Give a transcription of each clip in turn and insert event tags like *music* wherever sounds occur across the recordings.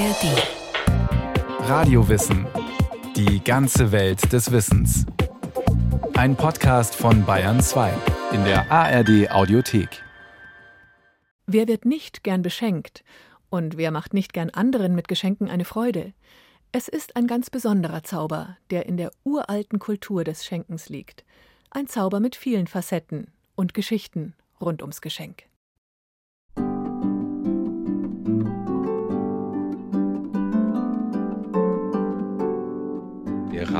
ARD. Radiowissen. Die ganze Welt des Wissens. Ein Podcast von Bayern 2 in der ARD Audiothek. Wer wird nicht gern beschenkt? Und wer macht nicht gern anderen mit Geschenken eine Freude? Es ist ein ganz besonderer Zauber, der in der uralten Kultur des Schenkens liegt. Ein Zauber mit vielen Facetten und Geschichten rund ums Geschenk.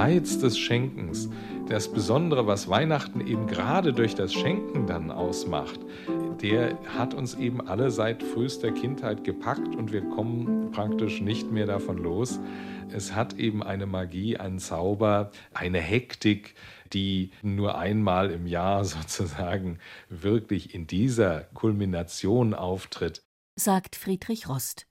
Reiz des Schenkens, das Besondere, was Weihnachten eben gerade durch das Schenken dann ausmacht, der hat uns eben alle seit frühester Kindheit gepackt und wir kommen praktisch nicht mehr davon los. Es hat eben eine Magie, einen Zauber, eine Hektik, die nur einmal im Jahr *laughs* sozusagen wirklich in dieser Kulmination auftritt. Sagt Friedrich Rost.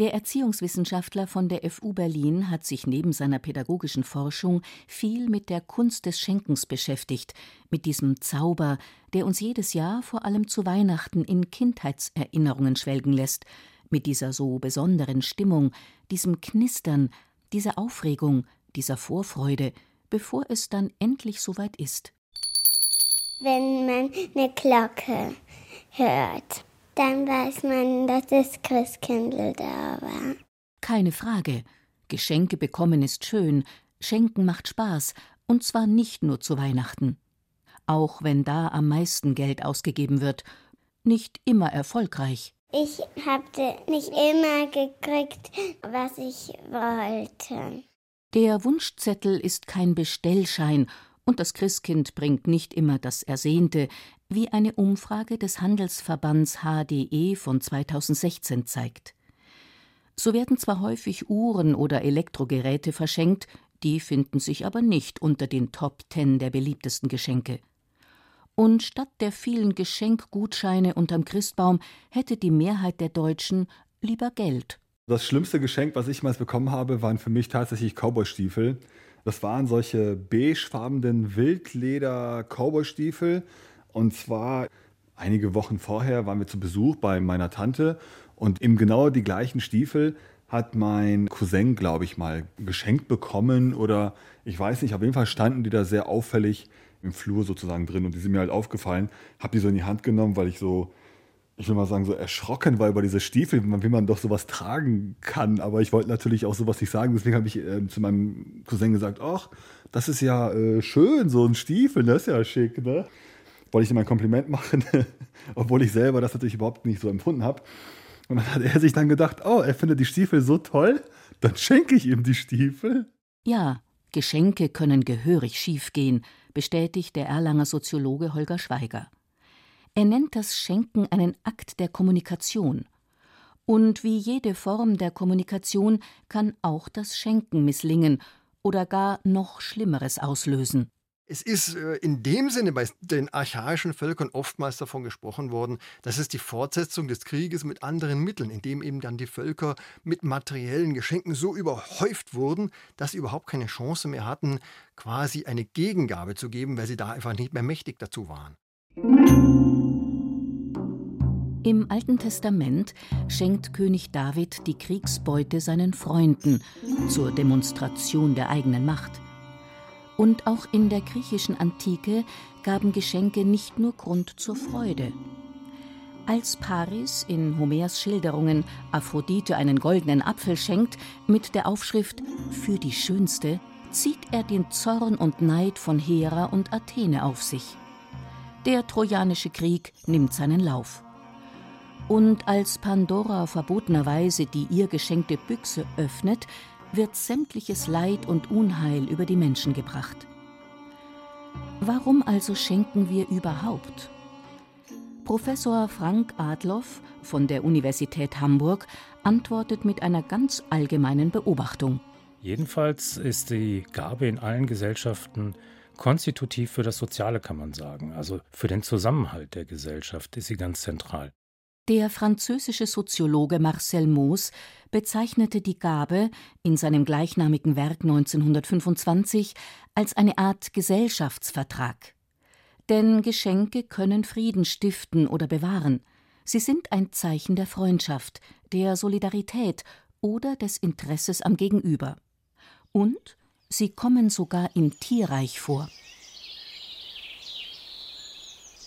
Der Erziehungswissenschaftler von der FU Berlin hat sich neben seiner pädagogischen Forschung viel mit der Kunst des Schenkens beschäftigt, mit diesem Zauber, der uns jedes Jahr vor allem zu Weihnachten in Kindheitserinnerungen schwelgen lässt, mit dieser so besonderen Stimmung, diesem Knistern, dieser Aufregung, dieser Vorfreude, bevor es dann endlich soweit ist. Wenn man eine Glocke hört dann weiß man, dass das Christkindl da war. Keine Frage. Geschenke bekommen ist schön, Schenken macht Spaß, und zwar nicht nur zu Weihnachten. Auch wenn da am meisten Geld ausgegeben wird, nicht immer erfolgreich. Ich habe nicht immer gekriegt, was ich wollte. Der Wunschzettel ist kein Bestellschein und das Christkind bringt nicht immer das Ersehnte, wie eine Umfrage des Handelsverbands HDE von 2016 zeigt. So werden zwar häufig Uhren oder Elektrogeräte verschenkt, die finden sich aber nicht unter den Top Ten der beliebtesten Geschenke. Und statt der vielen Geschenkgutscheine unterm Christbaum hätte die Mehrheit der Deutschen lieber Geld. Das schlimmste Geschenk, was ich jemals bekommen habe, waren für mich tatsächlich Cowboystiefel. Das waren solche beigefarbenen Wildleder-Cowboystiefel. Und zwar einige Wochen vorher waren wir zu Besuch bei meiner Tante. Und eben genau die gleichen Stiefel hat mein Cousin, glaube ich, mal geschenkt bekommen. Oder ich weiß nicht, auf jeden Fall standen die da sehr auffällig im Flur sozusagen drin. Und die sind mir halt aufgefallen. Habe die so in die Hand genommen, weil ich so, ich will mal sagen, so erschrocken war über diese Stiefel, wie man doch sowas tragen kann. Aber ich wollte natürlich auch sowas nicht sagen, deswegen habe ich äh, zu meinem Cousin gesagt, ach, das ist ja äh, schön, so ein Stiefel, das ist ja schick, ne? wollte ich ihm ein Kompliment machen, *laughs* obwohl ich selber das natürlich überhaupt nicht so empfunden habe. Und dann hat er sich dann gedacht, oh, er findet die Stiefel so toll, dann schenke ich ihm die Stiefel. Ja, Geschenke können gehörig schiefgehen, bestätigt der Erlanger Soziologe Holger Schweiger. Er nennt das Schenken einen Akt der Kommunikation. Und wie jede Form der Kommunikation kann auch das Schenken misslingen oder gar noch Schlimmeres auslösen. Es ist äh, in dem Sinne bei den archaischen Völkern oftmals davon gesprochen worden, dass es die Fortsetzung des Krieges mit anderen Mitteln, indem eben dann die Völker mit materiellen Geschenken so überhäuft wurden, dass sie überhaupt keine Chance mehr hatten, quasi eine Gegengabe zu geben, weil sie da einfach nicht mehr mächtig dazu waren. Im Alten Testament schenkt König David die Kriegsbeute seinen Freunden zur Demonstration der eigenen Macht. Und auch in der griechischen Antike gaben Geschenke nicht nur Grund zur Freude. Als Paris in Homers Schilderungen Aphrodite einen goldenen Apfel schenkt, mit der Aufschrift Für die Schönste, zieht er den Zorn und Neid von Hera und Athene auf sich. Der Trojanische Krieg nimmt seinen Lauf. Und als Pandora verbotenerweise die ihr geschenkte Büchse öffnet, wird sämtliches Leid und Unheil über die Menschen gebracht. Warum also schenken wir überhaupt? Professor Frank Adloff von der Universität Hamburg antwortet mit einer ganz allgemeinen Beobachtung. Jedenfalls ist die Gabe in allen Gesellschaften konstitutiv für das Soziale, kann man sagen. Also für den Zusammenhalt der Gesellschaft ist sie ganz zentral. Der französische Soziologe Marcel Mauss bezeichnete die Gabe in seinem gleichnamigen Werk 1925 als eine Art Gesellschaftsvertrag. Denn Geschenke können Frieden stiften oder bewahren. Sie sind ein Zeichen der Freundschaft, der Solidarität oder des Interesses am Gegenüber. Und sie kommen sogar im Tierreich vor.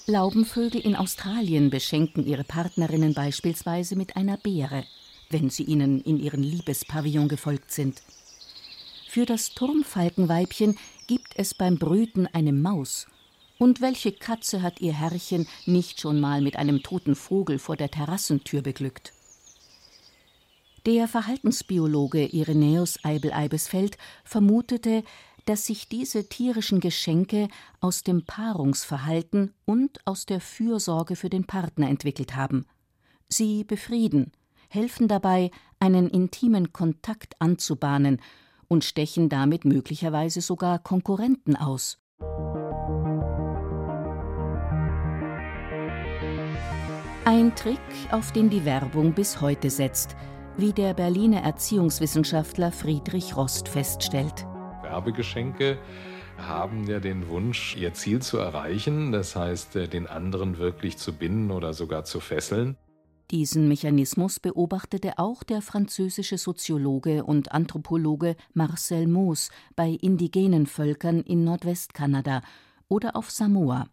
Laubenvögel in Australien beschenken ihre Partnerinnen beispielsweise mit einer Beere, wenn sie ihnen in ihren Liebespavillon gefolgt sind. Für das Turmfalkenweibchen gibt es beim Brüten eine Maus. Und welche Katze hat ihr Herrchen nicht schon mal mit einem toten Vogel vor der Terrassentür beglückt? Der Verhaltensbiologe Irenäus Eibel-Eibesfeld vermutete, dass sich diese tierischen Geschenke aus dem Paarungsverhalten und aus der Fürsorge für den Partner entwickelt haben. Sie befrieden, helfen dabei, einen intimen Kontakt anzubahnen und stechen damit möglicherweise sogar Konkurrenten aus. Ein Trick, auf den die Werbung bis heute setzt, wie der Berliner Erziehungswissenschaftler Friedrich Rost feststellt. Werbegeschenke haben ja den Wunsch, ihr Ziel zu erreichen, das heißt, äh, den anderen wirklich zu binden oder sogar zu fesseln. Diesen Mechanismus beobachtete auch der französische Soziologe und Anthropologe Marcel Mauss bei indigenen Völkern in Nordwestkanada oder auf Samoa.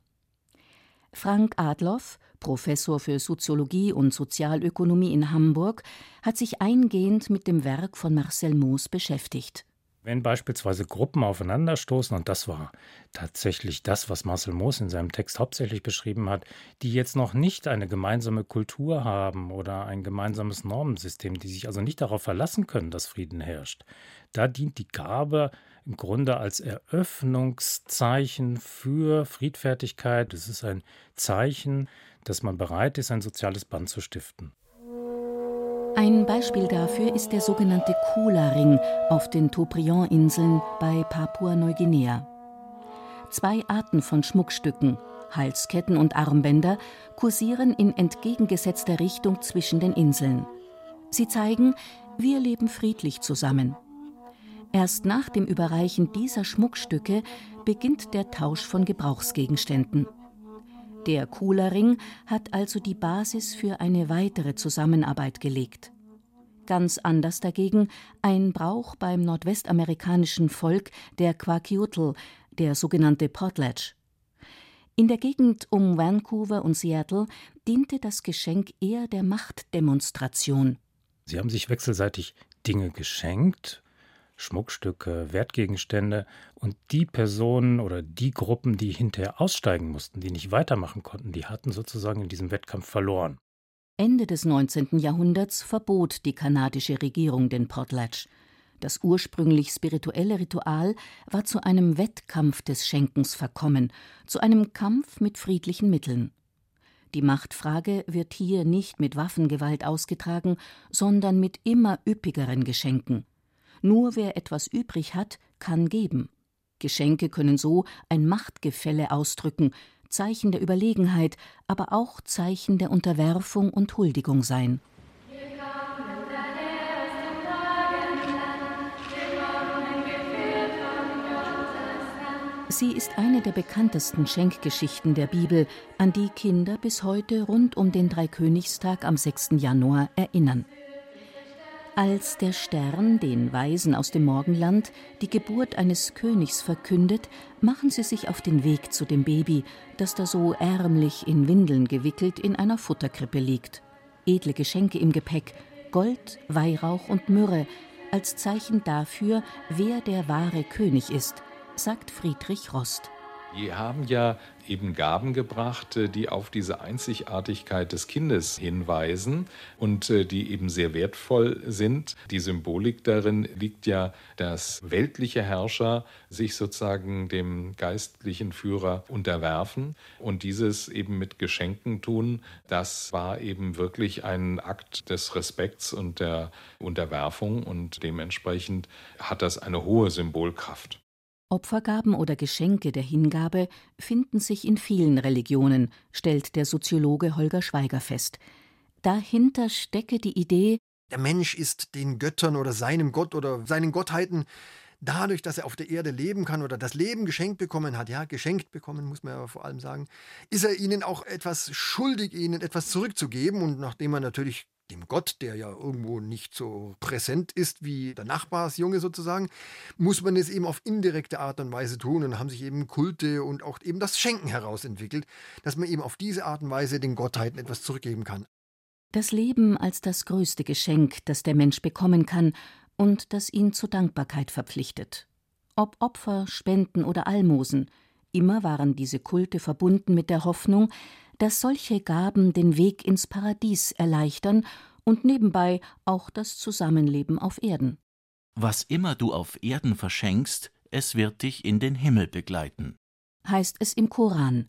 Frank Adloff, Professor für Soziologie und Sozialökonomie in Hamburg, hat sich eingehend mit dem Werk von Marcel Mauss beschäftigt. Wenn beispielsweise Gruppen aufeinanderstoßen, und das war tatsächlich das, was Marcel Moos in seinem Text hauptsächlich beschrieben hat, die jetzt noch nicht eine gemeinsame Kultur haben oder ein gemeinsames Normensystem, die sich also nicht darauf verlassen können, dass Frieden herrscht, da dient die Gabe im Grunde als Eröffnungszeichen für Friedfertigkeit. Es ist ein Zeichen, dass man bereit ist, ein soziales Band zu stiften. Ein Beispiel dafür ist der sogenannte Kula-Ring auf den Toprion-Inseln bei Papua-Neuguinea. Zwei Arten von Schmuckstücken, Halsketten und Armbänder, kursieren in entgegengesetzter Richtung zwischen den Inseln. Sie zeigen, wir leben friedlich zusammen. Erst nach dem Überreichen dieser Schmuckstücke beginnt der Tausch von Gebrauchsgegenständen. Der Kula-Ring hat also die Basis für eine weitere Zusammenarbeit gelegt. Ganz anders dagegen ein Brauch beim nordwestamerikanischen Volk der Kwakiutl, der sogenannte Potlatch. In der Gegend um Vancouver und Seattle diente das Geschenk eher der Machtdemonstration. Sie haben sich wechselseitig Dinge geschenkt, Schmuckstücke, Wertgegenstände und die Personen oder die Gruppen, die hinterher aussteigen mussten, die nicht weitermachen konnten, die hatten sozusagen in diesem Wettkampf verloren. Ende des 19. Jahrhunderts verbot die kanadische Regierung den Potlatch. Das ursprünglich spirituelle Ritual war zu einem Wettkampf des Schenkens verkommen, zu einem Kampf mit friedlichen Mitteln. Die Machtfrage wird hier nicht mit Waffengewalt ausgetragen, sondern mit immer üppigeren Geschenken. Nur wer etwas übrig hat, kann geben. Geschenke können so ein Machtgefälle ausdrücken, Zeichen der Überlegenheit, aber auch Zeichen der Unterwerfung und Huldigung sein. Sie ist eine der bekanntesten Schenkgeschichten der Bibel, an die Kinder bis heute rund um den Dreikönigstag am 6. Januar erinnern. Als der Stern den Weisen aus dem Morgenland die Geburt eines Königs verkündet, machen sie sich auf den Weg zu dem Baby, das da so ärmlich in Windeln gewickelt in einer Futterkrippe liegt. Edle Geschenke im Gepäck, Gold, Weihrauch und Myrrhe, als Zeichen dafür, wer der wahre König ist, sagt Friedrich Rost. Die haben ja eben Gaben gebracht, äh, die auf diese Einzigartigkeit des Kindes hinweisen und äh, die eben sehr wertvoll sind. Die Symbolik darin liegt ja, dass weltliche Herrscher sich sozusagen dem geistlichen Führer unterwerfen und dieses eben mit Geschenken tun. Das war eben wirklich ein Akt des Respekts und der Unterwerfung und dementsprechend hat das eine hohe Symbolkraft. Opfergaben oder Geschenke der Hingabe finden sich in vielen Religionen, stellt der Soziologe Holger Schweiger fest. Dahinter stecke die Idee, der Mensch ist den Göttern oder seinem Gott oder seinen Gottheiten dadurch, dass er auf der Erde leben kann oder das Leben geschenkt bekommen hat, ja, geschenkt bekommen, muss man ja vor allem sagen, ist er ihnen auch etwas schuldig, ihnen etwas zurückzugeben. Und nachdem er natürlich dem Gott, der ja irgendwo nicht so präsent ist wie der Nachbarsjunge sozusagen, muss man es eben auf indirekte Art und Weise tun und haben sich eben Kulte und auch eben das Schenken herausentwickelt, dass man eben auf diese Art und Weise den Gottheiten etwas zurückgeben kann. Das Leben als das größte Geschenk, das der Mensch bekommen kann und das ihn zur Dankbarkeit verpflichtet. Ob Opfer, Spenden oder Almosen, immer waren diese Kulte verbunden mit der Hoffnung, dass solche Gaben den Weg ins Paradies erleichtern und nebenbei auch das Zusammenleben auf Erden. Was immer du auf Erden verschenkst, es wird dich in den Himmel begleiten. Heißt es im Koran.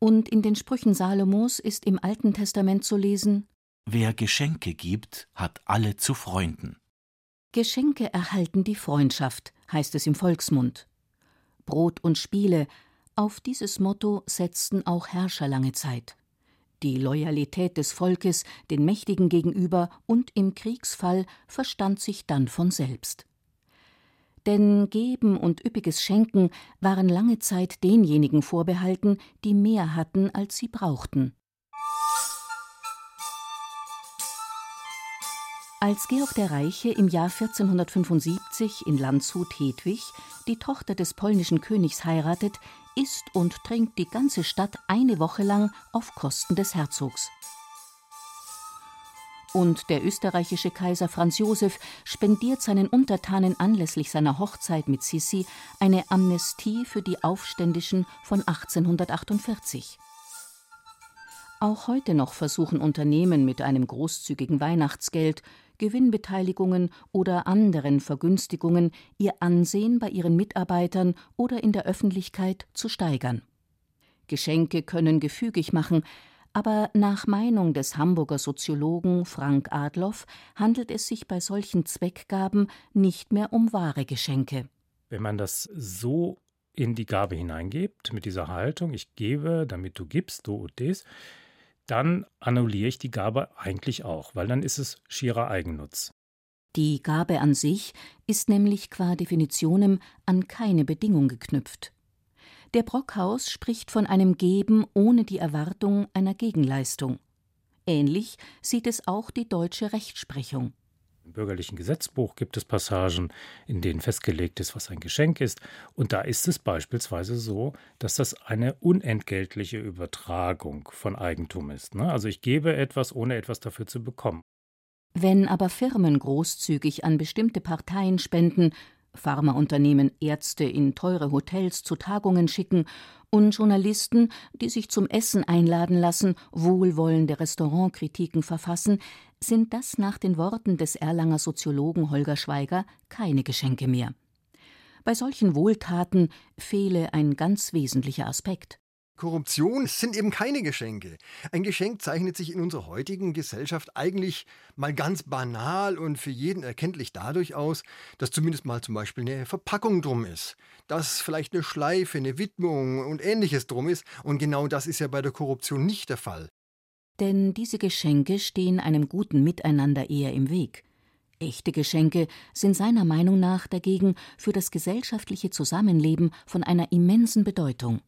Und in den Sprüchen Salomos ist im Alten Testament zu lesen: Wer Geschenke gibt, hat alle zu Freunden. Geschenke erhalten die Freundschaft, heißt es im Volksmund. Brot und Spiele, auf dieses Motto setzten auch Herrscher lange Zeit. Die Loyalität des Volkes den Mächtigen gegenüber und im Kriegsfall verstand sich dann von selbst. Denn Geben und üppiges Schenken waren lange Zeit denjenigen vorbehalten, die mehr hatten, als sie brauchten. Als Georg der Reiche im Jahr 1475 in Landshut Hedwig, die Tochter des polnischen Königs, heiratet, isst und trinkt die ganze Stadt eine Woche lang auf Kosten des Herzogs. Und der österreichische Kaiser Franz Josef spendiert seinen Untertanen anlässlich seiner Hochzeit mit Sissi eine Amnestie für die Aufständischen von 1848. Auch heute noch versuchen Unternehmen mit einem großzügigen Weihnachtsgeld Gewinnbeteiligungen oder anderen Vergünstigungen ihr Ansehen bei ihren Mitarbeitern oder in der Öffentlichkeit zu steigern. Geschenke können gefügig machen, aber nach Meinung des Hamburger Soziologen Frank Adloff handelt es sich bei solchen Zweckgaben nicht mehr um wahre Geschenke. Wenn man das so in die Gabe hineingibt, mit dieser Haltung, ich gebe, damit du gibst, du und dies, dann annulliere ich die Gabe eigentlich auch, weil dann ist es schierer Eigennutz. Die Gabe an sich ist nämlich qua Definitionem an keine Bedingung geknüpft. Der Brockhaus spricht von einem Geben ohne die Erwartung einer Gegenleistung. Ähnlich sieht es auch die deutsche Rechtsprechung. Im bürgerlichen Gesetzbuch gibt es Passagen, in denen festgelegt ist, was ein Geschenk ist. Und da ist es beispielsweise so, dass das eine unentgeltliche Übertragung von Eigentum ist. Ne? Also ich gebe etwas, ohne etwas dafür zu bekommen. Wenn aber Firmen großzügig an bestimmte Parteien spenden, Pharmaunternehmen Ärzte in teure Hotels zu Tagungen schicken und Journalisten, die sich zum Essen einladen lassen, wohlwollende Restaurantkritiken verfassen, sind das nach den Worten des Erlanger Soziologen Holger Schweiger keine Geschenke mehr. Bei solchen Wohltaten fehle ein ganz wesentlicher Aspekt. Korruption sind eben keine Geschenke. Ein Geschenk zeichnet sich in unserer heutigen Gesellschaft eigentlich mal ganz banal und für jeden erkenntlich dadurch aus, dass zumindest mal zum Beispiel eine Verpackung drum ist, dass vielleicht eine Schleife, eine Widmung und ähnliches drum ist. Und genau das ist ja bei der Korruption nicht der Fall. Denn diese Geschenke stehen einem guten Miteinander eher im Weg. Echte Geschenke sind seiner Meinung nach dagegen für das gesellschaftliche Zusammenleben von einer immensen Bedeutung.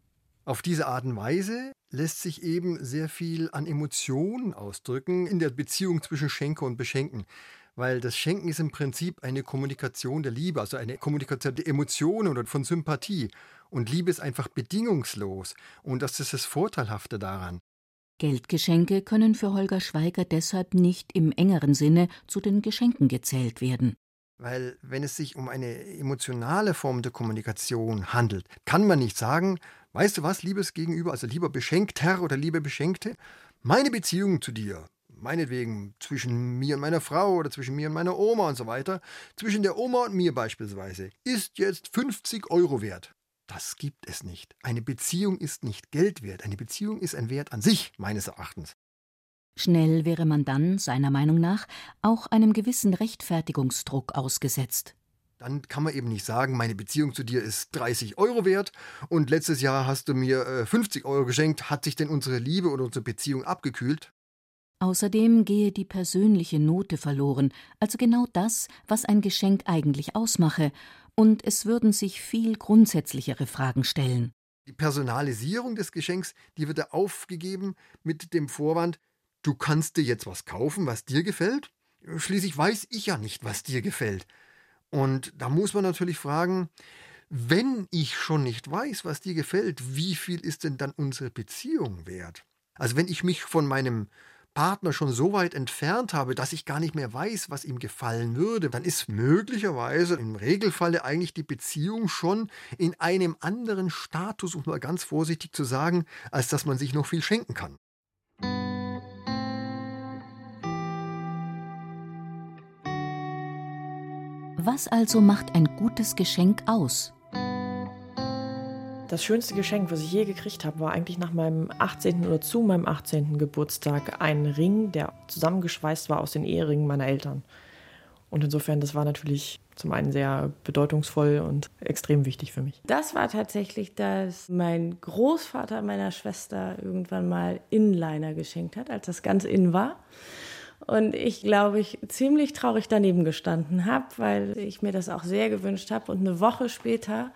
Auf diese Art und Weise lässt sich eben sehr viel an Emotionen ausdrücken in der Beziehung zwischen Schenker und Beschenken. Weil das Schenken ist im Prinzip eine Kommunikation der Liebe, also eine Kommunikation der Emotionen und von Sympathie. Und Liebe ist einfach bedingungslos. Und das ist das Vorteilhafte daran. Geldgeschenke können für Holger Schweiger deshalb nicht im engeren Sinne zu den Geschenken gezählt werden. Weil wenn es sich um eine emotionale Form der Kommunikation handelt, kann man nicht sagen, weißt du was, liebes Gegenüber, also lieber Beschenkter oder liebe Beschenkte, meine Beziehung zu dir, meinetwegen zwischen mir und meiner Frau oder zwischen mir und meiner Oma und so weiter, zwischen der Oma und mir beispielsweise, ist jetzt 50 Euro wert. Das gibt es nicht. Eine Beziehung ist nicht Geld wert. Eine Beziehung ist ein Wert an sich, meines Erachtens. Schnell wäre man dann, seiner Meinung nach, auch einem gewissen Rechtfertigungsdruck ausgesetzt. Dann kann man eben nicht sagen, meine Beziehung zu dir ist 30 Euro wert und letztes Jahr hast du mir äh, 50 Euro geschenkt. Hat sich denn unsere Liebe oder unsere Beziehung abgekühlt? Außerdem gehe die persönliche Note verloren, also genau das, was ein Geschenk eigentlich ausmache, und es würden sich viel grundsätzlichere Fragen stellen. Die Personalisierung des Geschenks, die wird aufgegeben mit dem Vorwand, du kannst dir jetzt was kaufen, was dir gefällt. Schließlich weiß ich ja nicht, was dir gefällt. Und da muss man natürlich fragen, wenn ich schon nicht weiß, was dir gefällt, wie viel ist denn dann unsere Beziehung wert? Also wenn ich mich von meinem Partner schon so weit entfernt habe, dass ich gar nicht mehr weiß, was ihm gefallen würde, dann ist möglicherweise im Regelfalle eigentlich die Beziehung schon in einem anderen Status, um mal ganz vorsichtig zu sagen, als dass man sich noch viel schenken kann. Was also macht ein gutes Geschenk aus? Das schönste Geschenk, was ich je gekriegt habe, war eigentlich nach meinem 18. oder zu meinem 18. Geburtstag ein Ring, der zusammengeschweißt war aus den Eheringen meiner Eltern. Und insofern, das war natürlich zum einen sehr bedeutungsvoll und extrem wichtig für mich. Das war tatsächlich, dass mein Großvater meiner Schwester irgendwann mal Inliner geschenkt hat, als das ganz in war. Und ich glaube, ich ziemlich traurig daneben gestanden habe, weil ich mir das auch sehr gewünscht habe. Und eine Woche später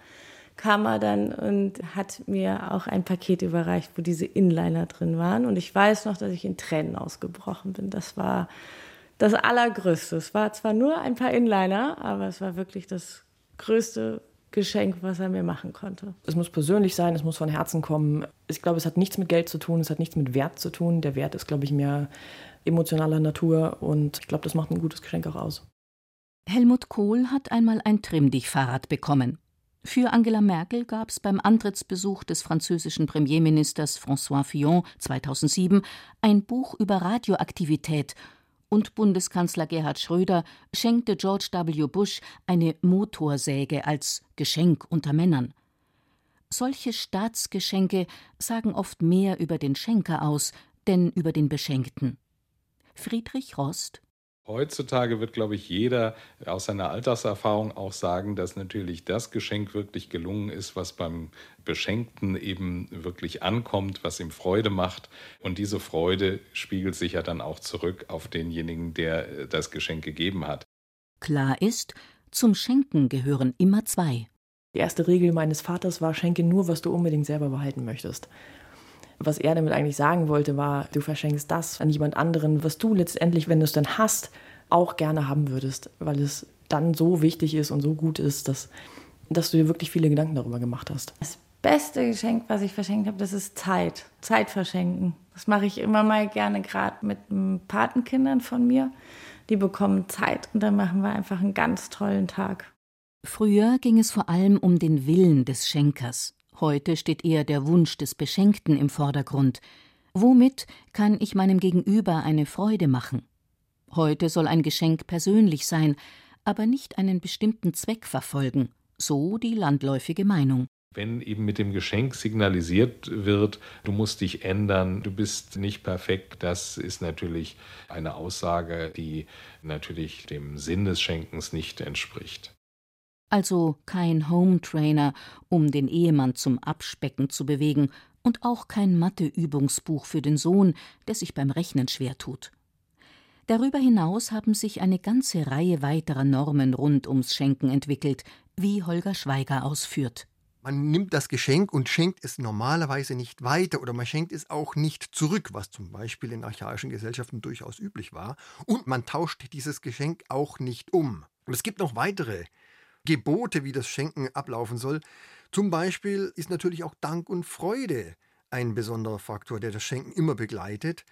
kam er dann und hat mir auch ein Paket überreicht, wo diese Inliner drin waren. Und ich weiß noch, dass ich in Tränen ausgebrochen bin. Das war das Allergrößte. Es war zwar nur ein paar Inliner, aber es war wirklich das größte Geschenk, was er mir machen konnte. Es muss persönlich sein, es muss von Herzen kommen. Ich glaube, es hat nichts mit Geld zu tun, es hat nichts mit Wert zu tun. Der Wert ist, glaube ich, mehr emotionaler Natur und ich glaube, das macht ein gutes Geschenk auch aus. Helmut Kohl hat einmal ein Trimmdich-Fahrrad bekommen. Für Angela Merkel gab es beim Antrittsbesuch des französischen Premierministers François Fillon 2007 ein Buch über Radioaktivität und Bundeskanzler Gerhard Schröder schenkte George W. Bush eine Motorsäge als Geschenk unter Männern. Solche Staatsgeschenke sagen oft mehr über den Schenker aus, denn über den Beschenkten. Friedrich Rost Heutzutage wird, glaube ich, jeder aus seiner Alltagserfahrung auch sagen, dass natürlich das Geschenk wirklich gelungen ist, was beim Beschenkten eben wirklich ankommt, was ihm Freude macht. Und diese Freude spiegelt sich ja dann auch zurück auf denjenigen, der das Geschenk gegeben hat. Klar ist, zum Schenken gehören immer zwei. Die erste Regel meines Vaters war, schenke nur, was du unbedingt selber behalten möchtest. Was er damit eigentlich sagen wollte, war, du verschenkst das an jemand anderen, was du letztendlich, wenn du es dann hast, auch gerne haben würdest, weil es dann so wichtig ist und so gut ist, dass, dass du dir wirklich viele Gedanken darüber gemacht hast. Das beste Geschenk, was ich verschenkt habe, das ist Zeit. Zeit verschenken. Das mache ich immer mal gerne, gerade mit Patenkindern von mir. Die bekommen Zeit und dann machen wir einfach einen ganz tollen Tag. Früher ging es vor allem um den Willen des Schenkers. Heute steht eher der Wunsch des Beschenkten im Vordergrund. Womit kann ich meinem Gegenüber eine Freude machen? Heute soll ein Geschenk persönlich sein, aber nicht einen bestimmten Zweck verfolgen, so die landläufige Meinung. Wenn eben mit dem Geschenk signalisiert wird, du musst dich ändern, du bist nicht perfekt, das ist natürlich eine Aussage, die natürlich dem Sinn des Schenkens nicht entspricht. Also kein Home Trainer, um den Ehemann zum Abspecken zu bewegen, und auch kein Matheübungsbuch für den Sohn, der sich beim Rechnen schwer tut. Darüber hinaus haben sich eine ganze Reihe weiterer Normen rund ums Schenken entwickelt, wie Holger Schweiger ausführt. Man nimmt das Geschenk und schenkt es normalerweise nicht weiter oder man schenkt es auch nicht zurück, was zum Beispiel in archaischen Gesellschaften durchaus üblich war. Und man tauscht dieses Geschenk auch nicht um. Und es gibt noch weitere Gebote, wie das Schenken ablaufen soll. Zum Beispiel ist natürlich auch Dank und Freude ein besonderer Faktor, der das Schenken immer begleitet.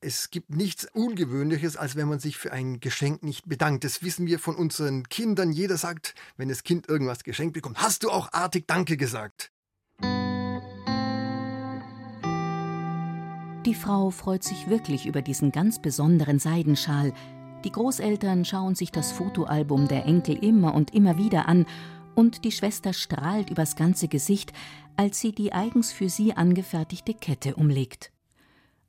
Es gibt nichts Ungewöhnliches, als wenn man sich für ein Geschenk nicht bedankt. Das wissen wir von unseren Kindern. Jeder sagt, wenn das Kind irgendwas geschenkt bekommt, hast du auch artig Danke gesagt. Die Frau freut sich wirklich über diesen ganz besonderen Seidenschal, die Großeltern schauen sich das Fotoalbum der Enkel immer und immer wieder an, und die Schwester strahlt übers ganze Gesicht, als sie die eigens für sie angefertigte Kette umlegt.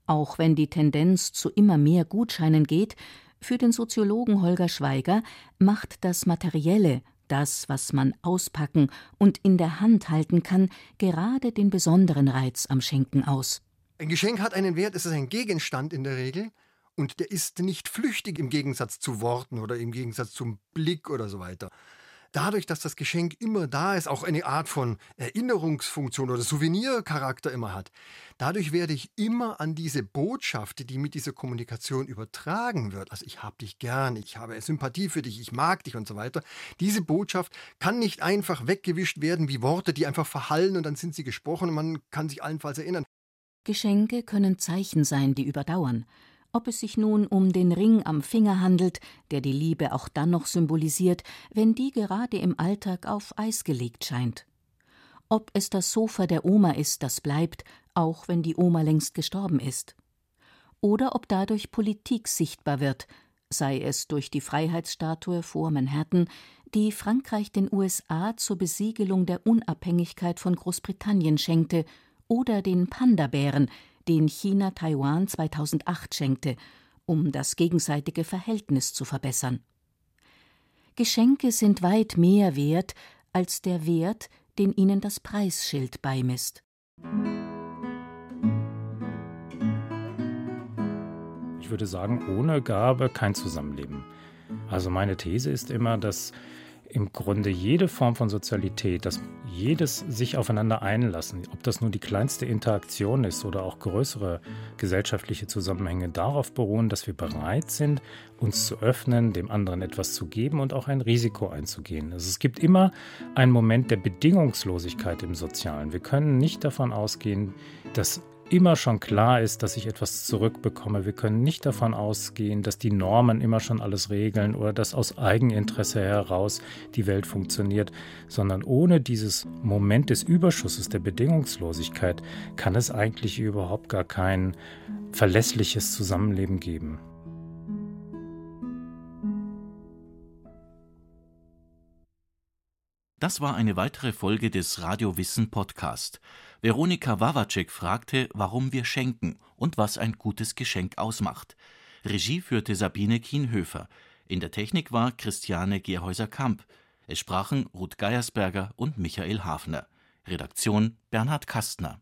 Auch wenn die Tendenz zu immer mehr Gutscheinen geht, für den Soziologen Holger Schweiger macht das Materielle, das, was man auspacken und in der Hand halten kann, gerade den besonderen Reiz am Schenken aus. Ein Geschenk hat einen Wert, es ist ein Gegenstand in der Regel, und der ist nicht flüchtig im Gegensatz zu Worten oder im Gegensatz zum Blick oder so weiter. dadurch, dass das Geschenk immer da ist, auch eine Art von Erinnerungsfunktion oder Souvenircharakter immer hat, dadurch werde ich immer an diese Botschaft, die mit dieser Kommunikation übertragen wird, also ich habe dich gern, ich habe Sympathie für dich, ich mag dich und so weiter, diese Botschaft kann nicht einfach weggewischt werden wie Worte, die einfach verhallen und dann sind sie gesprochen und man kann sich allenfalls erinnern. Geschenke können Zeichen sein, die überdauern. Ob es sich nun um den Ring am Finger handelt, der die Liebe auch dann noch symbolisiert, wenn die gerade im Alltag auf Eis gelegt scheint. Ob es das Sofa der Oma ist, das bleibt, auch wenn die Oma längst gestorben ist. Oder ob dadurch Politik sichtbar wird, sei es durch die Freiheitsstatue vor Manhattan, die Frankreich den USA zur Besiegelung der Unabhängigkeit von Großbritannien schenkte, oder den Panda-Bären, den China Taiwan 2008 schenkte, um das gegenseitige Verhältnis zu verbessern. Geschenke sind weit mehr wert als der Wert, den ihnen das Preisschild beimisst. Ich würde sagen, ohne Gabe kein Zusammenleben. Also meine These ist immer, dass im Grunde jede Form von Sozialität, dass jedes sich aufeinander einlassen, ob das nur die kleinste Interaktion ist oder auch größere gesellschaftliche Zusammenhänge, darauf beruhen, dass wir bereit sind, uns zu öffnen, dem anderen etwas zu geben und auch ein Risiko einzugehen. Also es gibt immer einen Moment der Bedingungslosigkeit im Sozialen. Wir können nicht davon ausgehen, dass immer schon klar ist, dass ich etwas zurückbekomme. Wir können nicht davon ausgehen, dass die Normen immer schon alles regeln oder dass aus Eigeninteresse heraus die Welt funktioniert, sondern ohne dieses Moment des Überschusses, der Bedingungslosigkeit, kann es eigentlich überhaupt gar kein verlässliches Zusammenleben geben. Das war eine weitere Folge des Radio Wissen Podcast. Veronika Wawacek fragte, warum wir schenken und was ein gutes Geschenk ausmacht. Regie führte Sabine Kienhöfer. In der Technik war Christiane Gerhäuser-Kamp. Es sprachen Ruth Geiersberger und Michael Hafner. Redaktion Bernhard Kastner